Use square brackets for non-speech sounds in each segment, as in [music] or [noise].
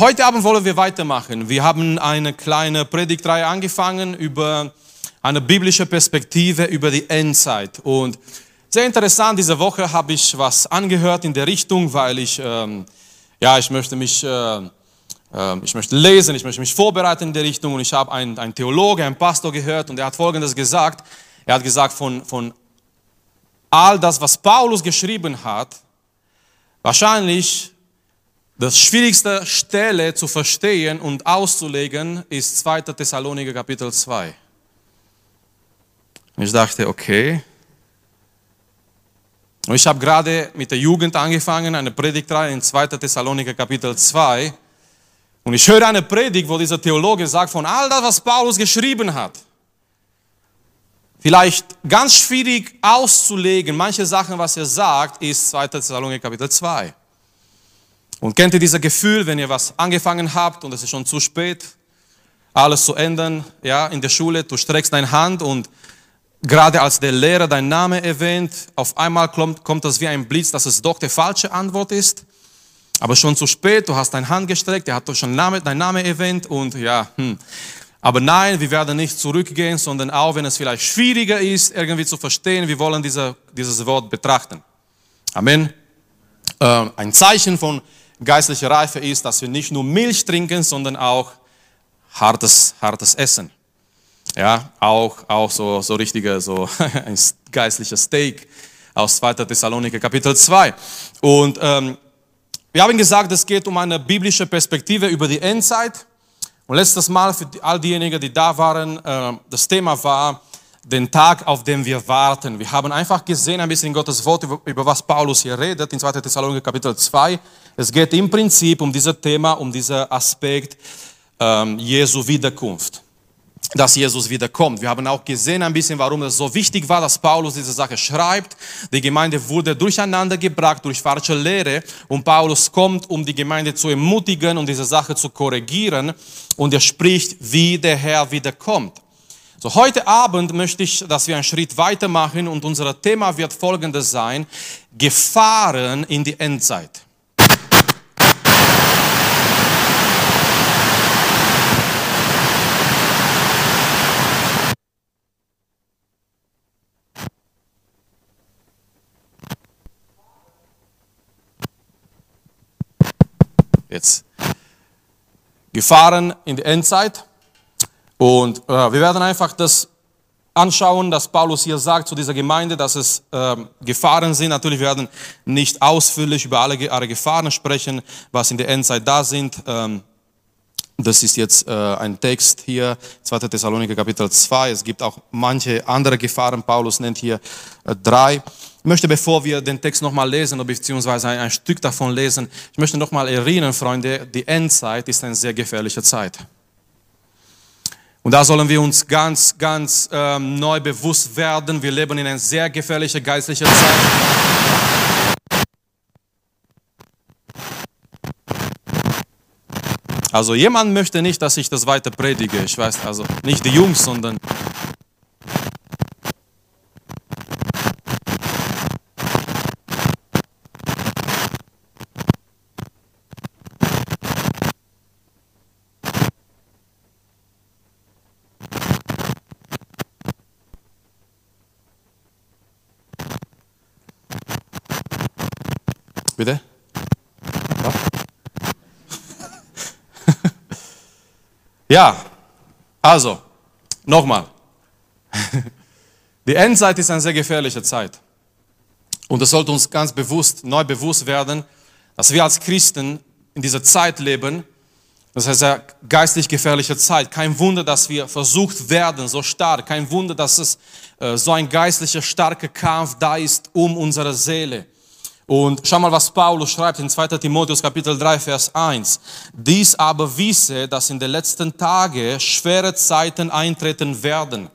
heute Abend wollen wir weitermachen. Wir haben eine kleine Predigtreihe angefangen über eine biblische Perspektive über die Endzeit. Und sehr interessant, diese Woche habe ich was angehört in der Richtung, weil ich, ähm, ja, ich möchte mich, äh, äh, ich möchte lesen, ich möchte mich vorbereiten in der Richtung und ich habe einen, einen Theologe, einen Pastor gehört und er hat Folgendes gesagt. Er hat gesagt, von, von all das, was Paulus geschrieben hat, wahrscheinlich das schwierigste Stelle zu verstehen und auszulegen ist 2. Thessaloniker Kapitel 2. Und ich dachte, okay. Und ich habe gerade mit der Jugend angefangen, eine Predigtreihe in 2. Thessaloniker Kapitel 2. Und ich höre eine Predigt, wo dieser Theologe sagt, von all das, was Paulus geschrieben hat, vielleicht ganz schwierig auszulegen, manche Sachen, was er sagt, ist 2. Thessaloniker Kapitel 2. Und kennt ihr dieses Gefühl, wenn ihr was angefangen habt und es ist schon zu spät, alles zu ändern, ja, in der Schule, du streckst deine Hand und gerade als der Lehrer deinen Namen erwähnt, auf einmal kommt, kommt das wie ein Blitz, dass es doch die falsche Antwort ist. Aber schon zu spät, du hast deine Hand gestreckt, er hat doch schon Name, deinen Namen erwähnt und ja, hm. Aber nein, wir werden nicht zurückgehen, sondern auch wenn es vielleicht schwieriger ist, irgendwie zu verstehen, wir wollen diese, dieses Wort betrachten. Amen. Äh, ein Zeichen von geistliche Reife ist, dass wir nicht nur Milch trinken, sondern auch hartes, hartes Essen. Ja, auch, auch so, so richtige, so [laughs] ein geistliches Steak aus 2. Thessaloniker Kapitel 2. Und ähm, wir haben gesagt, es geht um eine biblische Perspektive über die Endzeit. Und letztes Mal für all diejenigen, die da waren, äh, das Thema war den Tag, auf den wir warten. Wir haben einfach gesehen, ein bisschen in Gottes Wort, über, über was Paulus hier redet, in 2. Thessaloniker Kapitel 2. Es geht im Prinzip um dieses Thema, um diesen Aspekt ähm, Jesu Wiederkunft. Dass Jesus wiederkommt. Wir haben auch gesehen ein bisschen, warum es so wichtig war, dass Paulus diese Sache schreibt. Die Gemeinde wurde durcheinander gebracht durch falsche Lehre und Paulus kommt, um die Gemeinde zu ermutigen und diese Sache zu korrigieren und er spricht, wie der Herr wiederkommt. So, heute Abend möchte ich, dass wir einen Schritt weitermachen und unser Thema wird folgendes sein, Gefahren in die Endzeit. Jetzt. Gefahren in die Endzeit. Und äh, wir werden einfach das anschauen, dass Paulus hier sagt zu dieser Gemeinde, dass es äh, Gefahren sind. Natürlich werden nicht ausführlich über alle, alle Gefahren sprechen, was in der Endzeit da sind. Ähm, das ist jetzt äh, ein Text hier, 2. Thessaloniker Kapitel 2. Es gibt auch manche andere Gefahren. Paulus nennt hier äh, drei. Ich möchte, bevor wir den Text nochmal lesen, beziehungsweise ein, ein Stück davon lesen, ich möchte nochmal erinnern, Freunde, die Endzeit ist eine sehr gefährliche Zeit. Und da sollen wir uns ganz, ganz ähm, neu bewusst werden. Wir leben in einer sehr gefährlichen geistlichen Zeit. Also jemand möchte nicht, dass ich das weiter predige. Ich weiß, also nicht die Jungs, sondern Bitte? Ja, also, nochmal. [laughs] Die Endzeit ist eine sehr gefährliche Zeit. Und es sollte uns ganz bewusst, neu bewusst werden, dass wir als Christen in dieser Zeit leben. Das ist eine geistlich gefährliche Zeit. Kein Wunder, dass wir versucht werden, so stark. Kein Wunder, dass es äh, so ein geistlicher, starker Kampf da ist um unsere Seele. Und schau mal, was Paulus schreibt in 2. Timotheus Kapitel 3, Vers 1. Dies aber wisse, dass in den letzten Tagen schwere Zeiten eintreten werden.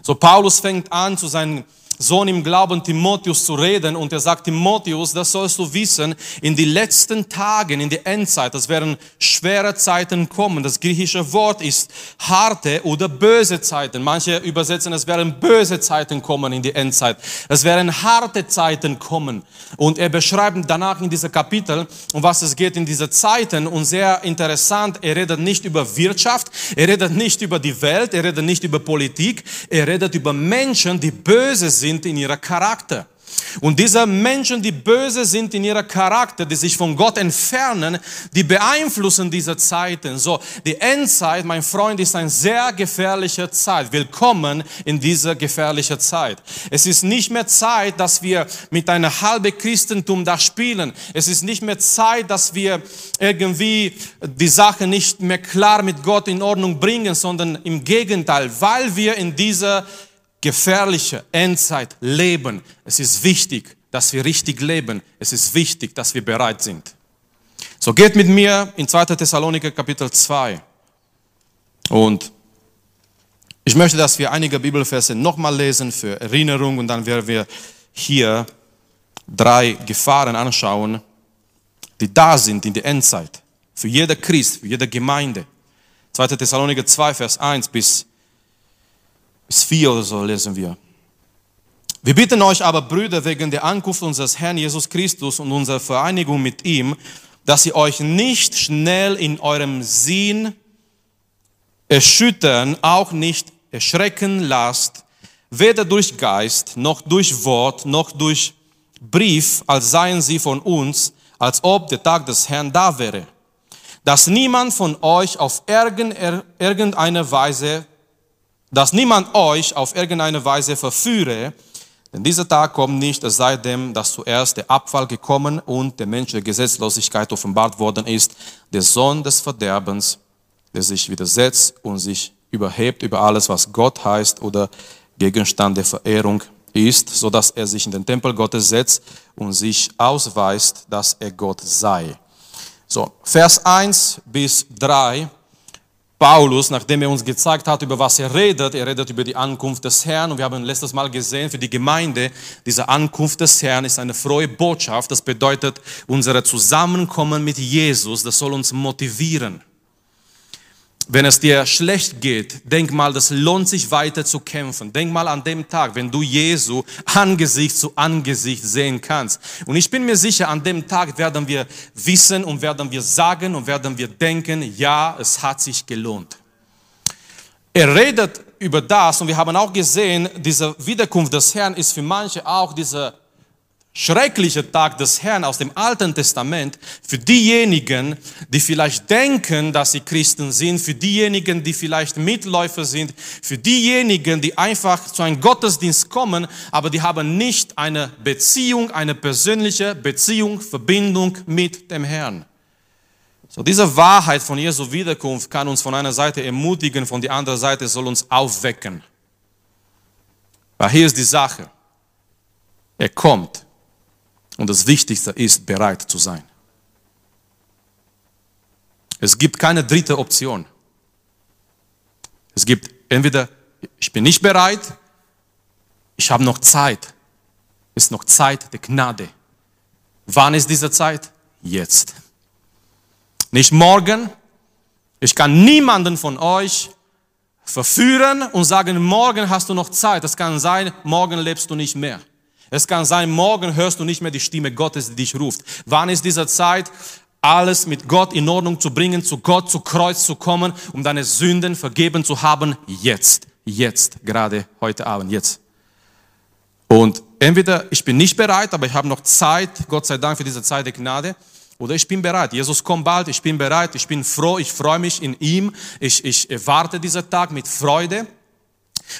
So Paulus fängt an, zu seinen Sohn im Glauben Timotheus zu reden und er sagt, Timotheus, das sollst du wissen, in die letzten Tagen, in die Endzeit, das werden schwere Zeiten kommen. Das griechische Wort ist harte oder böse Zeiten. Manche übersetzen, es werden böse Zeiten kommen in die Endzeit. Es werden harte Zeiten kommen. Und er beschreibt danach in diesem Kapitel, um was es geht in diese Zeiten. Und sehr interessant, er redet nicht über Wirtschaft, er redet nicht über die Welt, er redet nicht über Politik, er redet über Menschen, die böse sind in ihrer Charakter. Und diese Menschen, die böse sind in ihrer Charakter, die sich von Gott entfernen, die beeinflussen diese Zeiten. So, die Endzeit, mein Freund, ist eine sehr gefährliche Zeit. Willkommen in dieser gefährlichen Zeit. Es ist nicht mehr Zeit, dass wir mit einem halben Christentum da spielen. Es ist nicht mehr Zeit, dass wir irgendwie die Sache nicht mehr klar mit Gott in Ordnung bringen, sondern im Gegenteil, weil wir in dieser gefährliche Endzeit leben. Es ist wichtig, dass wir richtig leben. Es ist wichtig, dass wir bereit sind. So geht mit mir in 2. Thessaloniker Kapitel 2. Und ich möchte, dass wir einige Bibelverse nochmal lesen für Erinnerung und dann werden wir hier drei Gefahren anschauen, die da sind in der Endzeit. Für jeder Christ, für jede Gemeinde. 2. Thessaloniker 2, Vers 1 bis bis 4 oder so lesen wir. Wir bitten euch aber, Brüder, wegen der Ankunft unseres Herrn Jesus Christus und unserer Vereinigung mit ihm, dass ihr euch nicht schnell in eurem Sinn erschüttern, auch nicht erschrecken lasst, weder durch Geist, noch durch Wort, noch durch Brief, als seien sie von uns, als ob der Tag des Herrn da wäre. Dass niemand von euch auf irgendeine Weise dass niemand euch auf irgendeine Weise verführe, denn dieser Tag kommt nicht, es sei denn, dass zuerst der Abfall gekommen und der Mensch der Gesetzlosigkeit offenbart worden ist, der Sohn des Verderbens, der sich widersetzt und sich überhebt über alles, was Gott heißt oder Gegenstand der Verehrung ist, so dass er sich in den Tempel Gottes setzt und sich ausweist, dass er Gott sei. So, Vers 1 bis 3 Paulus, nachdem er uns gezeigt hat, über was er redet, er redet über die Ankunft des Herrn und wir haben letztes Mal gesehen, für die Gemeinde, diese Ankunft des Herrn ist eine frohe Botschaft. Das bedeutet, unser Zusammenkommen mit Jesus, das soll uns motivieren. Wenn es dir schlecht geht, denk mal, das lohnt sich weiter zu kämpfen. Denk mal an dem Tag, wenn du Jesu Angesicht zu Angesicht sehen kannst. Und ich bin mir sicher, an dem Tag werden wir wissen und werden wir sagen und werden wir denken, ja, es hat sich gelohnt. Er redet über das und wir haben auch gesehen, diese Wiederkunft des Herrn ist für manche auch diese schreckliche Tag des Herrn aus dem Alten Testament für diejenigen, die vielleicht denken, dass sie Christen sind, für diejenigen, die vielleicht Mitläufer sind, für diejenigen, die einfach zu einem Gottesdienst kommen, aber die haben nicht eine Beziehung, eine persönliche Beziehung, Verbindung mit dem Herrn. So, diese Wahrheit von Jesu Wiederkunft kann uns von einer Seite ermutigen, von der anderen Seite soll uns aufwecken. Weil hier ist die Sache. Er kommt und das Wichtigste ist, bereit zu sein. Es gibt keine dritte Option. Es gibt entweder, ich bin nicht bereit, ich habe noch Zeit. Es ist noch Zeit der Gnade. Wann ist diese Zeit? Jetzt. Nicht morgen. Ich kann niemanden von euch verführen und sagen, morgen hast du noch Zeit. Das kann sein, morgen lebst du nicht mehr. Es kann sein, morgen hörst du nicht mehr die Stimme Gottes, die dich ruft. Wann ist diese Zeit? Alles mit Gott in Ordnung zu bringen, zu Gott zu Kreuz zu kommen, um deine Sünden vergeben zu haben. Jetzt, jetzt, gerade heute Abend, jetzt. Und entweder ich bin nicht bereit, aber ich habe noch Zeit, Gott sei Dank für diese Zeit der Gnade, oder ich bin bereit. Jesus kommt bald, ich bin bereit, ich bin froh, ich freue mich in ihm, ich, ich erwarte diesen Tag mit Freude.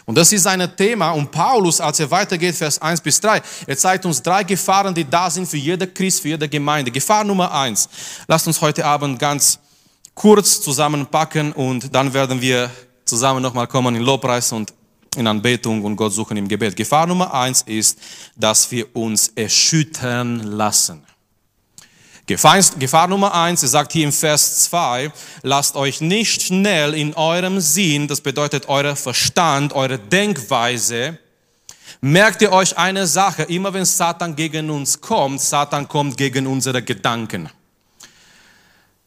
Und das ist ein Thema. Und Paulus, als er weitergeht, Vers 1 bis 3, er zeigt uns drei Gefahren, die da sind für jeder Christ, für jede Gemeinde. Gefahr Nummer eins. Lasst uns heute Abend ganz kurz zusammenpacken und dann werden wir zusammen nochmal kommen in Lobpreis und in Anbetung und Gott suchen im Gebet. Gefahr Nummer eins ist, dass wir uns erschüttern lassen. Gefahr, Gefahr Nummer eins, er sagt hier im Vers 2, lasst euch nicht schnell in eurem Sinn, das bedeutet euer Verstand, eure Denkweise, merkt ihr euch eine Sache, immer wenn Satan gegen uns kommt, Satan kommt gegen unsere Gedanken.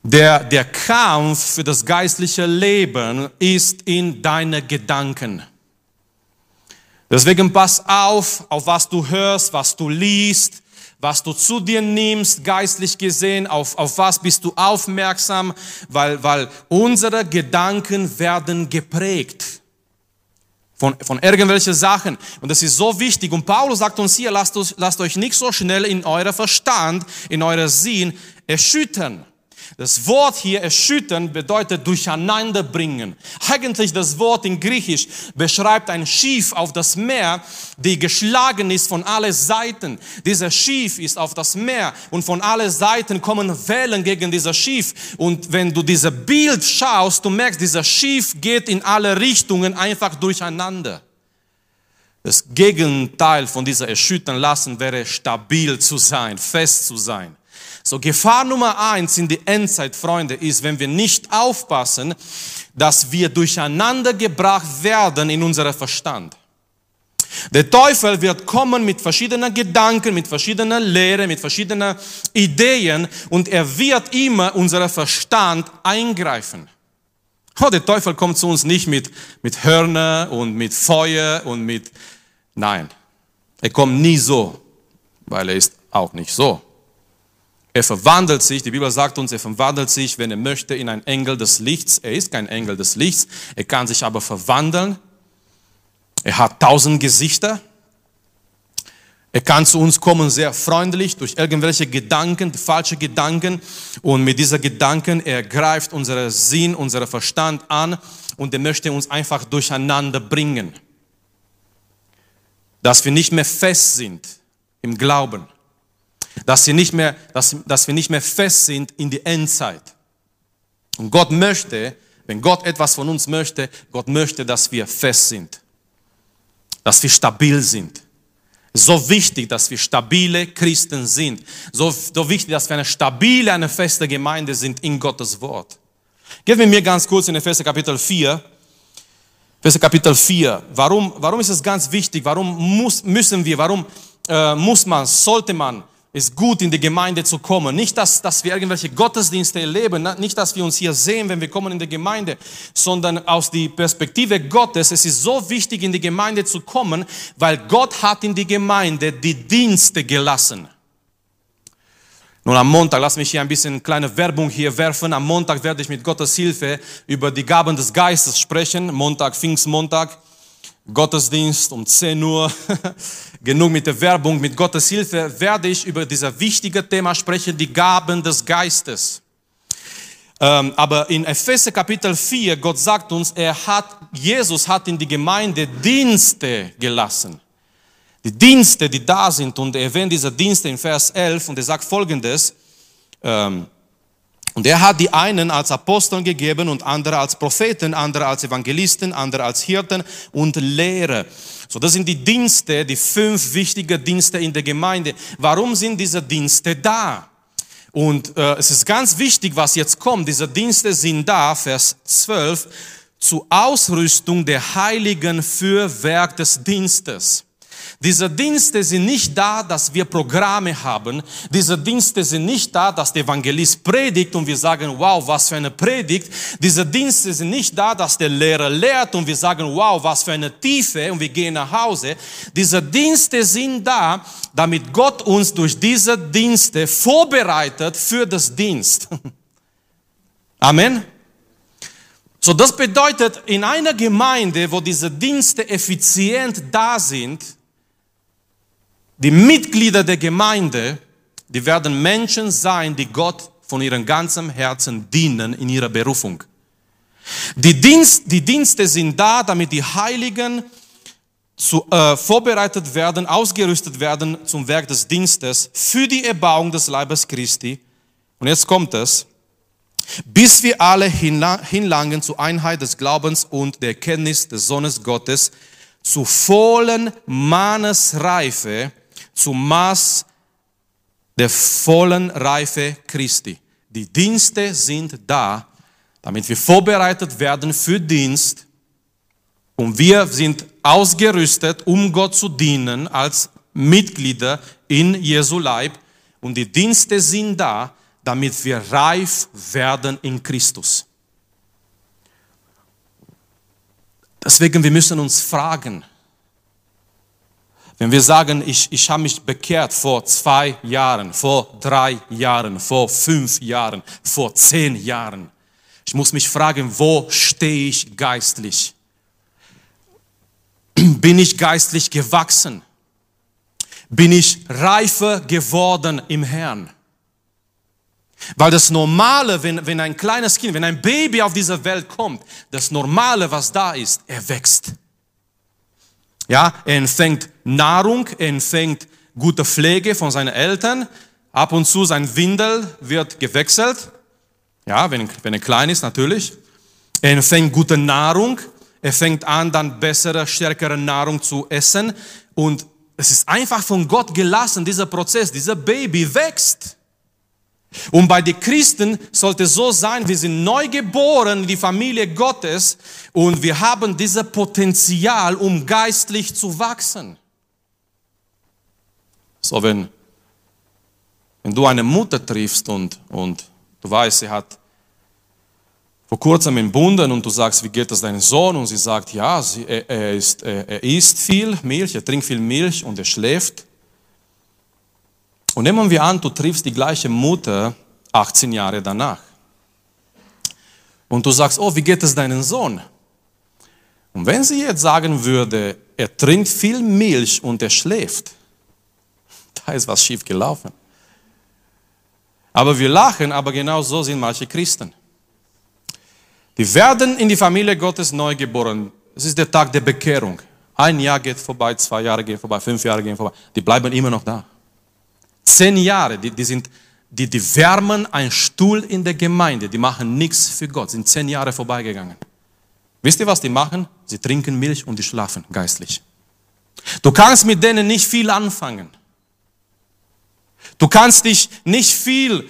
Der, der Kampf für das geistliche Leben ist in deine Gedanken. Deswegen pass auf, auf was du hörst, was du liest, was du zu dir nimmst, geistlich gesehen, auf, auf was bist du aufmerksam, weil, weil unsere Gedanken werden geprägt von, von irgendwelchen Sachen. Und das ist so wichtig. Und Paulus sagt uns hier, lasst, lasst euch nicht so schnell in eurer Verstand, in eurer Sinn erschüttern. Das Wort hier erschüttern bedeutet durcheinander bringen. Eigentlich das Wort in Griechisch beschreibt ein Schiff auf das Meer, die geschlagen ist von allen Seiten. Dieser Schiff ist auf das Meer und von allen Seiten kommen Wellen gegen dieses Schiff. Und wenn du dieses Bild schaust, du merkst, dieser Schiff geht in alle Richtungen einfach durcheinander. Das Gegenteil von dieser erschüttern lassen wäre stabil zu sein, fest zu sein. So, Gefahr Nummer eins in die Endzeit, Freunde, ist, wenn wir nicht aufpassen, dass wir durcheinander gebracht werden in unserem Verstand. Der Teufel wird kommen mit verschiedenen Gedanken, mit verschiedenen Lehren, mit verschiedenen Ideen und er wird immer unser Verstand eingreifen. Oh, der Teufel kommt zu uns nicht mit, mit Hörner und mit Feuer und mit, nein, er kommt nie so, weil er ist auch nicht so. Er verwandelt sich, die Bibel sagt uns, er verwandelt sich, wenn er möchte, in ein Engel des Lichts. Er ist kein Engel des Lichts, er kann sich aber verwandeln. Er hat tausend Gesichter. Er kann zu uns kommen sehr freundlich durch irgendwelche Gedanken, falsche Gedanken. Und mit diesen Gedanken, er greift unseren Sinn, unseren Verstand an und er möchte uns einfach durcheinander bringen. Dass wir nicht mehr fest sind im Glauben dass, sie nicht mehr, dass, dass wir nicht mehr fest sind in die Endzeit. Und Gott möchte, wenn Gott etwas von uns möchte, Gott möchte, dass wir fest sind, dass wir stabil sind. So wichtig, dass wir stabile Christen sind. So, so wichtig, dass wir eine stabile, eine feste Gemeinde sind in Gottes Wort. Gehen wir mir ganz kurz in Epheser Kapitel 4. Epheser Kapitel 4. Warum, warum ist es ganz wichtig? Warum muss, müssen wir, warum äh, muss man, sollte man ist gut, in die Gemeinde zu kommen. Nicht, dass, dass wir irgendwelche Gottesdienste erleben, nicht, dass wir uns hier sehen, wenn wir kommen in die Gemeinde, sondern aus der Perspektive Gottes. Es ist so wichtig, in die Gemeinde zu kommen, weil Gott hat in die Gemeinde die Dienste gelassen. Nun am Montag, lass mich hier ein bisschen kleine Werbung hier werfen. Am Montag werde ich mit Gottes Hilfe über die Gaben des Geistes sprechen. Montag, Pfingstmontag. Gottesdienst um 10 Uhr. [laughs] Genug mit der Werbung. Mit Gottes Hilfe werde ich über dieses wichtige Thema sprechen, die Gaben des Geistes. Ähm, aber in Epheser Kapitel 4, Gott sagt uns, er hat, Jesus hat in die Gemeinde Dienste gelassen. Die Dienste, die da sind, und er erwähnt diese Dienste in Vers 11, und er sagt folgendes, ähm, und er hat die einen als Aposteln gegeben und andere als Propheten, andere als Evangelisten, andere als Hirten und Lehrer. So, das sind die Dienste, die fünf wichtigen Dienste in der Gemeinde. Warum sind diese Dienste da? Und äh, es ist ganz wichtig, was jetzt kommt. Diese Dienste sind da, Vers 12, zur Ausrüstung der Heiligen für Werk des Dienstes. Diese Dienste sind nicht da, dass wir Programme haben. Diese Dienste sind nicht da, dass der Evangelist predigt und wir sagen, wow, was für eine Predigt. Diese Dienste sind nicht da, dass der Lehrer lehrt und wir sagen, wow, was für eine Tiefe und wir gehen nach Hause. Diese Dienste sind da, damit Gott uns durch diese Dienste vorbereitet für das Dienst. [laughs] Amen. So, das bedeutet, in einer Gemeinde, wo diese Dienste effizient da sind, die Mitglieder der Gemeinde, die werden Menschen sein, die Gott von ihrem ganzen Herzen dienen in ihrer Berufung. Die, Dienst, die Dienste sind da, damit die Heiligen zu, äh, vorbereitet werden, ausgerüstet werden zum Werk des Dienstes für die Erbauung des Leibes Christi. Und jetzt kommt es, bis wir alle hinlangen zur Einheit des Glaubens und der Kenntnis des Sohnes Gottes, zu vollen Mannesreife, zum Maß der vollen Reife Christi. Die Dienste sind da, damit wir vorbereitet werden für Dienst. Und wir sind ausgerüstet, um Gott zu dienen als Mitglieder in Jesu Leib. Und die Dienste sind da, damit wir reif werden in Christus. Deswegen, wir müssen uns fragen, wenn wir sagen, ich, ich habe mich bekehrt vor zwei Jahren, vor drei Jahren, vor fünf Jahren, vor zehn Jahren, ich muss mich fragen, wo stehe ich geistlich? [clears throat] Bin ich geistlich gewachsen? Bin ich reifer geworden im Herrn? Weil das Normale, wenn, wenn ein kleines Kind, wenn ein Baby auf diese Welt kommt, das Normale, was da ist, er wächst. Ja, er empfängt Nahrung, er empfängt gute Pflege von seinen Eltern. Ab und zu sein Windel wird gewechselt. Ja, wenn, wenn er klein ist, natürlich. Er empfängt gute Nahrung. Er fängt an, dann bessere, stärkere Nahrung zu essen. Und es ist einfach von Gott gelassen, dieser Prozess. Dieser Baby wächst. Und bei den Christen sollte es so sein, wir sind neu geboren in die Familie Gottes und wir haben dieses Potenzial, um geistlich zu wachsen. So, wenn, wenn du eine Mutter triffst und, und du weißt, sie hat vor kurzem entbunden und du sagst, wie geht es deinem Sohn? Und sie sagt, ja, sie, er, er, ist, er, er isst viel Milch, er trinkt viel Milch und er schläft. Und nehmen wir an, du triffst die gleiche Mutter 18 Jahre danach. Und du sagst, oh, wie geht es deinem Sohn? Und wenn sie jetzt sagen würde, er trinkt viel Milch und er schläft, [laughs] da ist was schief gelaufen. Aber wir lachen, aber genau so sind manche Christen. Die werden in die Familie Gottes neu geboren. Es ist der Tag der Bekehrung. Ein Jahr geht vorbei, zwei Jahre gehen vorbei, fünf Jahre gehen vorbei. Die bleiben immer noch da. Zehn Jahre, die, die, sind, die, die wärmen einen Stuhl in der Gemeinde, die machen nichts für Gott, sind zehn Jahre vorbeigegangen. Wisst ihr, was die machen? Sie trinken Milch und die schlafen geistlich. Du kannst mit denen nicht viel anfangen. Du kannst dich nicht viel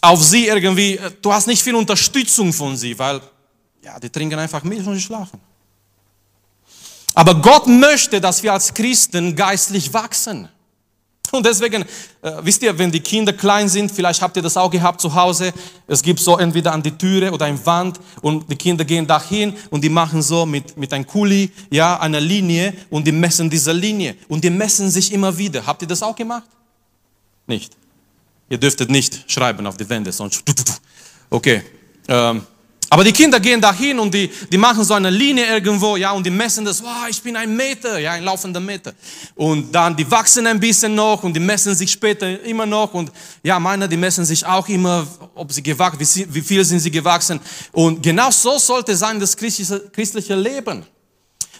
auf sie irgendwie, du hast nicht viel Unterstützung von sie, weil ja, die trinken einfach Milch und schlafen. Aber Gott möchte, dass wir als Christen geistlich wachsen. Und deswegen, äh, wisst ihr, wenn die Kinder klein sind, vielleicht habt ihr das auch gehabt zu Hause, es gibt so entweder an die Türe oder eine Wand und die Kinder gehen dahin und die machen so mit, mit einem Kuli, ja, eine Linie und die messen diese Linie und die messen sich immer wieder. Habt ihr das auch gemacht? Nicht. Ihr dürftet nicht schreiben auf die Wände, sonst, okay. Ähm, aber die Kinder gehen dahin und die, die machen so eine Linie irgendwo, ja, und die messen das, wow, ich bin ein Meter, ja, ein laufender Meter. Und dann, die wachsen ein bisschen noch und die messen sich später immer noch und ja, meine, die messen sich auch immer, ob sie gewachsen, wie, wie viel sind sie gewachsen. Und genau so sollte sein das christliche, christliche Leben.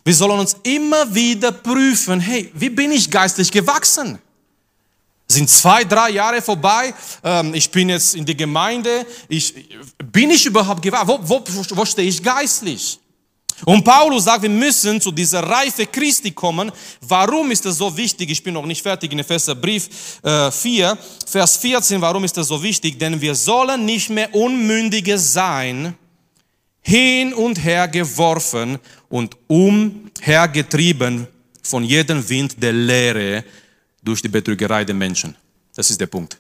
Wir sollen uns immer wieder prüfen, hey, wie bin ich geistlich gewachsen? Sind zwei, drei Jahre vorbei. Ähm, ich bin jetzt in die Gemeinde. Ich, bin ich überhaupt gewahrt? Wo, wo, wo stehe ich geistlich? Und Paulus sagt, wir müssen zu dieser Reife Christi kommen. Warum ist das so wichtig? Ich bin noch nicht fertig in Epheser Brief äh, 4, Vers 14. Warum ist das so wichtig? Denn wir sollen nicht mehr Unmündige sein, hin und her geworfen und umhergetrieben von jedem Wind der Lehre, durch die Betrügerei der Menschen. Das ist der Punkt.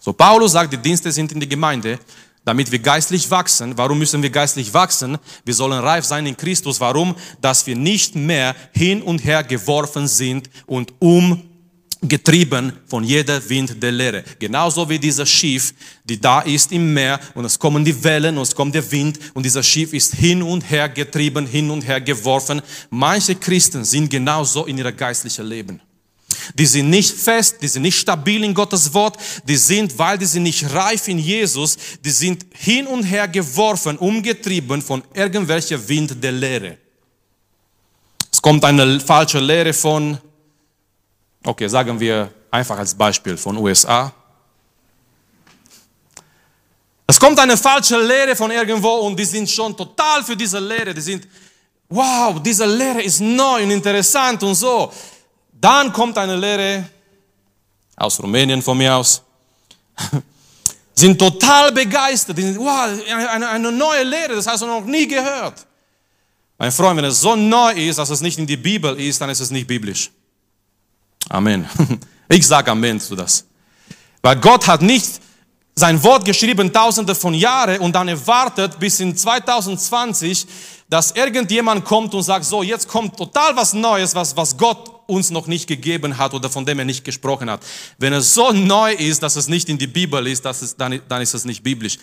So, Paulus sagt, die Dienste sind in der Gemeinde, damit wir geistlich wachsen. Warum müssen wir geistlich wachsen? Wir sollen reif sein in Christus. Warum? Dass wir nicht mehr hin und her geworfen sind und umgetrieben von jeder Wind der Lehre. Genauso wie dieser Schiff, die da ist im Meer und es kommen die Wellen und es kommt der Wind und dieser Schiff ist hin und her getrieben, hin und her geworfen. Manche Christen sind genauso in ihrer geistlichen Leben. Die sind nicht fest, die sind nicht stabil in Gottes Wort, die sind, weil die sind nicht reif in Jesus, die sind hin und her geworfen, umgetrieben von irgendwelcher Wind der Lehre. Es kommt eine falsche Lehre von, okay, sagen wir einfach als Beispiel von USA. Es kommt eine falsche Lehre von irgendwo und die sind schon total für diese Lehre. Die sind, wow, diese Lehre ist neu und interessant und so. Dann kommt eine Lehre aus Rumänien von mir aus. [laughs] sind total begeistert. Sind, wow, eine, eine neue Lehre, das hast du noch nie gehört. Mein Freund, wenn es so neu ist, dass es nicht in die Bibel ist, dann ist es nicht biblisch. Amen. [laughs] Ich sage Amen zu das. Weil Gott hat nicht sein Wort geschrieben tausende von Jahren und dann erwartet bis in 2020, dass irgendjemand kommt und sagt, so, jetzt kommt total was Neues, was, was Gott uns noch nicht gegeben hat oder von dem er nicht gesprochen hat. Wenn es so neu ist, dass es nicht in die Bibel ist, ist dann, dann ist es nicht biblisch.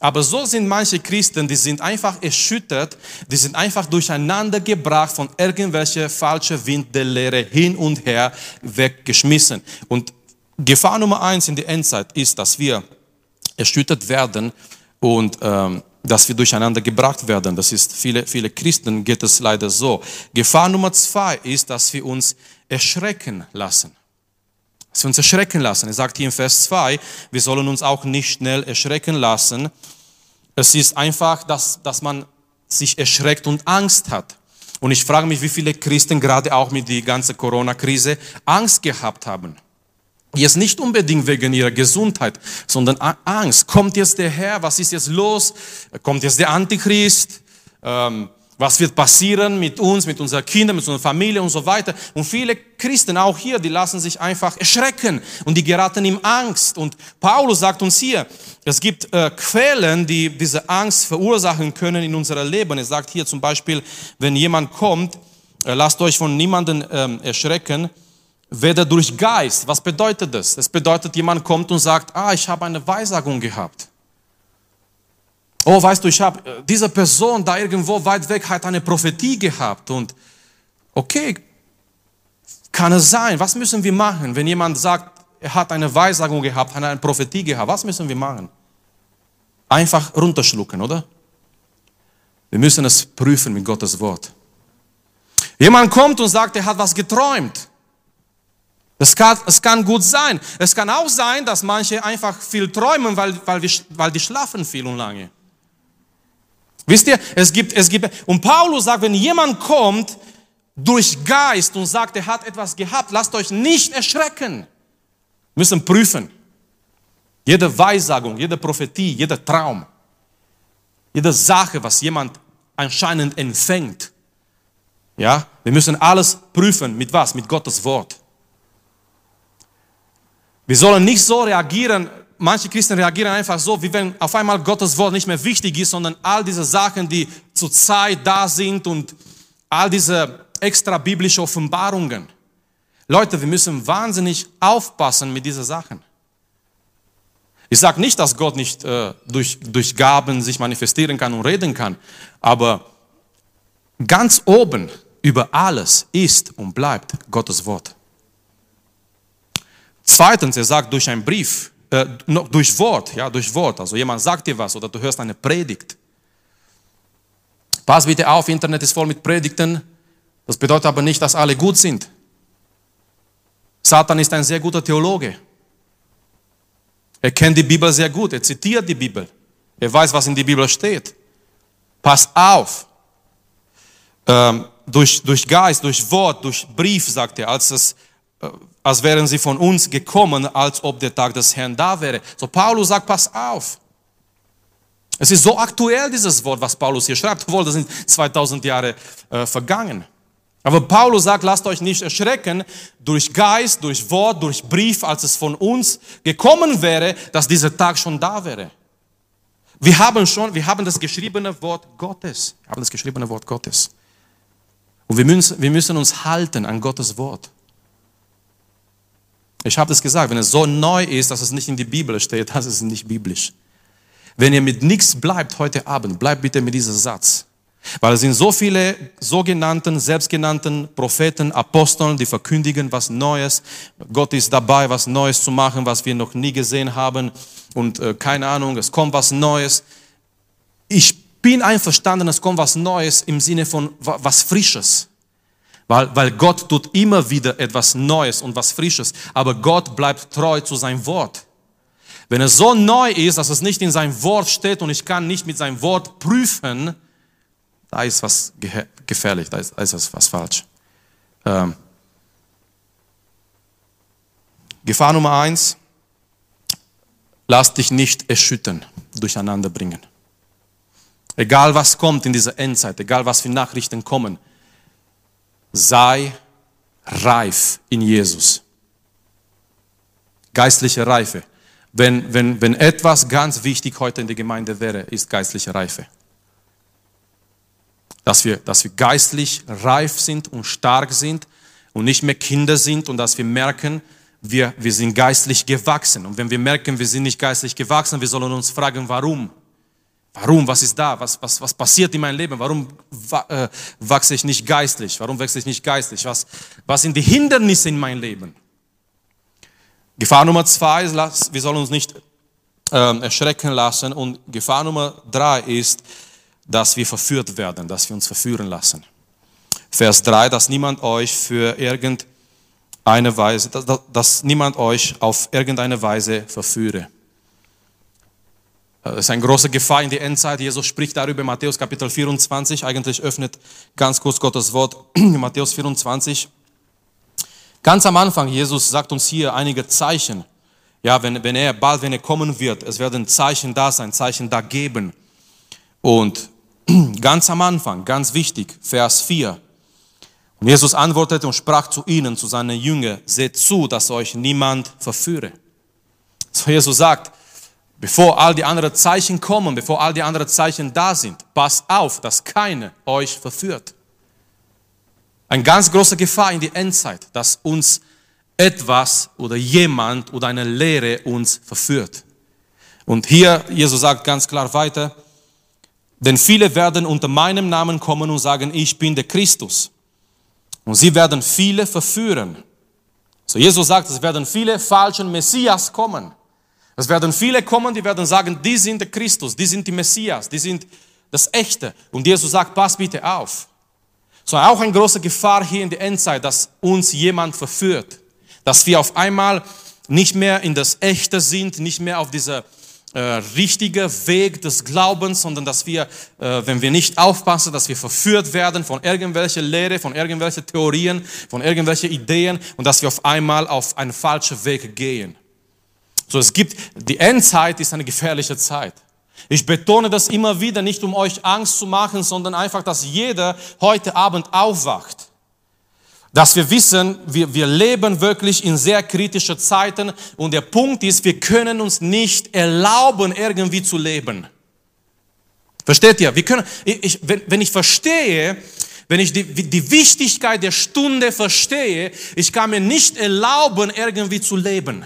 Aber so sind manche Christen, die sind einfach erschüttert, die sind einfach durcheinander gebracht von irgendwelcher falscher Wind der Lehre hin und her weggeschmissen. Und Gefahr Nummer eins in der Endzeit ist, dass wir erschüttert werden und ähm, dass wir durcheinander gebracht werden. Das ist, viele, viele Christen geht es leider so. Gefahr Nummer zwei ist, dass wir uns erschrecken lassen. Dass wir uns erschrecken lassen. Er sagt hier im Vers 2, wir sollen uns auch nicht schnell erschrecken lassen. Es ist einfach, dass, dass man sich erschreckt und Angst hat. Und ich frage mich, wie viele Christen gerade auch mit der ganzen Corona-Krise Angst gehabt haben. Jetzt nicht unbedingt wegen ihrer Gesundheit, sondern Angst. Kommt jetzt der Herr? Was ist jetzt los? Kommt jetzt der Antichrist? Ähm, was wird passieren mit uns, mit unseren Kindern, mit unserer Familie und so weiter? Und viele Christen, auch hier, die lassen sich einfach erschrecken und die geraten in Angst. Und Paulus sagt uns hier, es gibt äh, Quellen, die diese Angst verursachen können in unserem Leben. Er sagt hier zum Beispiel, wenn jemand kommt, äh, lasst euch von niemandem ähm, erschrecken, weder durch Geist. Was bedeutet das? Das bedeutet, jemand kommt und sagt, ah, ich habe eine Weissagung gehabt. Oh, weißt du, ich habe, äh, diese Person da irgendwo weit weg hat eine Prophetie gehabt und okay, kann es sein. Was müssen wir machen, wenn jemand sagt, er hat eine Weissagung gehabt, hat eine Prophetie gehabt? Was müssen wir machen? Einfach runterschlucken, oder? Wir müssen es prüfen mit Gottes Wort. Jemand kommt und sagt, er hat was geträumt. Es kann, es kann gut sein. Es kann auch sein, dass manche einfach viel träumen, weil, weil, wir, weil die schlafen viel und lange. Wisst ihr, es gibt, es gibt, und Paulus sagt, wenn jemand kommt durch Geist und sagt, er hat etwas gehabt, lasst euch nicht erschrecken. Wir müssen prüfen. Jede Weissagung, jede Prophetie, jeder Traum, jede Sache, was jemand anscheinend empfängt. Ja, wir müssen alles prüfen. Mit was? Mit Gottes Wort. Wir sollen nicht so reagieren, manche Christen reagieren einfach so, wie wenn auf einmal Gottes Wort nicht mehr wichtig ist, sondern all diese Sachen, die zur Zeit da sind und all diese extra biblische Offenbarungen. Leute, wir müssen wahnsinnig aufpassen mit diesen Sachen. Ich sage nicht, dass Gott nicht äh, durch, durch Gaben sich manifestieren kann und reden kann, aber ganz oben über alles ist und bleibt Gottes Wort. Zweitens, er sagt durch einen Brief, äh, durch Wort, ja, durch Wort. Also jemand sagt dir was oder du hörst eine Predigt. Pass bitte auf, Internet ist voll mit Predigten. Das bedeutet aber nicht, dass alle gut sind. Satan ist ein sehr guter Theologe. Er kennt die Bibel sehr gut, er zitiert die Bibel. Er weiß, was in der Bibel steht. Pass auf. Ähm, durch, durch Geist, durch Wort, durch Brief, sagt er, als es äh, als wären sie von uns gekommen, als ob der Tag des Herrn da wäre. So Paulus sagt, pass auf. Es ist so aktuell, dieses Wort, was Paulus hier schreibt, obwohl das sind 2000 Jahre äh, vergangen. Aber Paulus sagt, lasst euch nicht erschrecken durch Geist, durch Wort, durch Brief, als es von uns gekommen wäre, dass dieser Tag schon da wäre. Wir haben schon, wir haben das geschriebene Wort Gottes. Wir haben das geschriebene Wort Gottes. Und wir müssen, wir müssen uns halten an Gottes Wort. Ich habe das gesagt, wenn es so neu ist, dass es nicht in die Bibel steht, [laughs] das ist nicht biblisch. Wenn ihr mit nichts bleibt heute Abend, bleibt bitte mit diesem Satz. Weil es sind so viele sogenannten, selbstgenannten Propheten, Aposteln, die verkündigen was Neues. Gott ist dabei, was Neues zu machen, was wir noch nie gesehen haben. Und äh, keine Ahnung, es kommt was Neues. Ich bin einverstanden, es kommt was Neues im Sinne von was Frisches. Weil, weil Gott tut immer wieder etwas Neues und was Frisches. Aber Gott bleibt treu zu seinem Wort. Wenn es so neu ist, dass es nicht in seinem Wort steht und ich kann nicht mit seinem Wort prüfen, da ist was gefährlich, da ist, da ist was falsch. Ähm. Gefahr Nummer eins, lass dich nicht erschüttern, durcheinander bringen. Egal was kommt in dieser Endzeit, egal was für Nachrichten kommen, sei reif in Jesus. Geistliche Reife. Wenn, wenn, wenn etwas ganz wichtig heute in der Gemeinde wäre, ist geistliche Reife. Dass wir, dass wir geistlich reif sind und stark sind und nicht mehr Kinder sind und dass wir merken, wir, wir sind geistlich gewachsen. Und wenn wir merken, wir sind nicht geistlich gewachsen, wir sollen uns fragen, warum? Warum? Was ist da? Was, was, was passiert in meinem Leben? Warum äh, wachse ich nicht geistlich? Warum wachse ich nicht geistlich? Was, was sind die Hindernisse in meinem Leben? Gefahr Nummer zwei, wir sollen uns nicht äh, erschrecken lassen. Und Gefahr Nummer drei ist, dass wir verführt werden, dass wir uns verführen lassen. Vers drei, dass niemand euch für irgendeine Weise, dass, dass niemand euch auf irgendeine Weise verführe. Das ist eine große Gefahr in der Endzeit. Jesus spricht darüber in Matthäus Kapitel 24. Eigentlich öffnet ganz kurz Gottes Wort [clears throat] in Matthäus 24. Ganz am Anfang, Jesus sagt uns hier einige Zeichen. Ja, wenn, wenn er bald, wenn er kommen wird, es werden Zeichen da sein, Zeichen da geben. Und [clears throat] ganz am Anfang, ganz wichtig, Vers 4. Und Jesus antwortete und sprach zu ihnen, zu seinen Jüngern, seht zu, dass euch niemand verführe. So Jesus sagt, Bevor all die anderen Zeichen kommen, bevor all die anderen Zeichen da sind, passt auf, dass keine euch verführt. Eine ganz große Gefahr in die Endzeit, dass uns etwas oder jemand oder eine Lehre uns verführt. Und hier, Jesus sagt ganz klar weiter, denn viele werden unter meinem Namen kommen und sagen, ich bin der Christus. Und sie werden viele verführen. So Jesus sagt, es werden viele falsche Messias kommen. Es werden viele kommen, die werden sagen, die sind der Christus, die sind die Messias, die sind das Echte. Und Jesus sagt, pass bitte auf. So auch eine große Gefahr hier in der Endzeit, dass uns jemand verführt. Dass wir auf einmal nicht mehr in das Echte sind, nicht mehr auf dieser äh, richtige Weg des Glaubens, sondern dass wir, äh, wenn wir nicht aufpassen, dass wir verführt werden von irgendwelcher Lehre, von irgendwelchen Theorien, von irgendwelchen Ideen und dass wir auf einmal auf einen falschen Weg gehen. So, es gibt, die Endzeit ist eine gefährliche Zeit. Ich betone das immer wieder, nicht um euch Angst zu machen, sondern einfach, dass jeder heute Abend aufwacht. Dass wir wissen, wir, wir leben wirklich in sehr kritischen Zeiten und der Punkt ist, wir können uns nicht erlauben, irgendwie zu leben. Versteht ihr? Wir können, ich, wenn, wenn ich verstehe, wenn ich die, die Wichtigkeit der Stunde verstehe, ich kann mir nicht erlauben, irgendwie zu leben.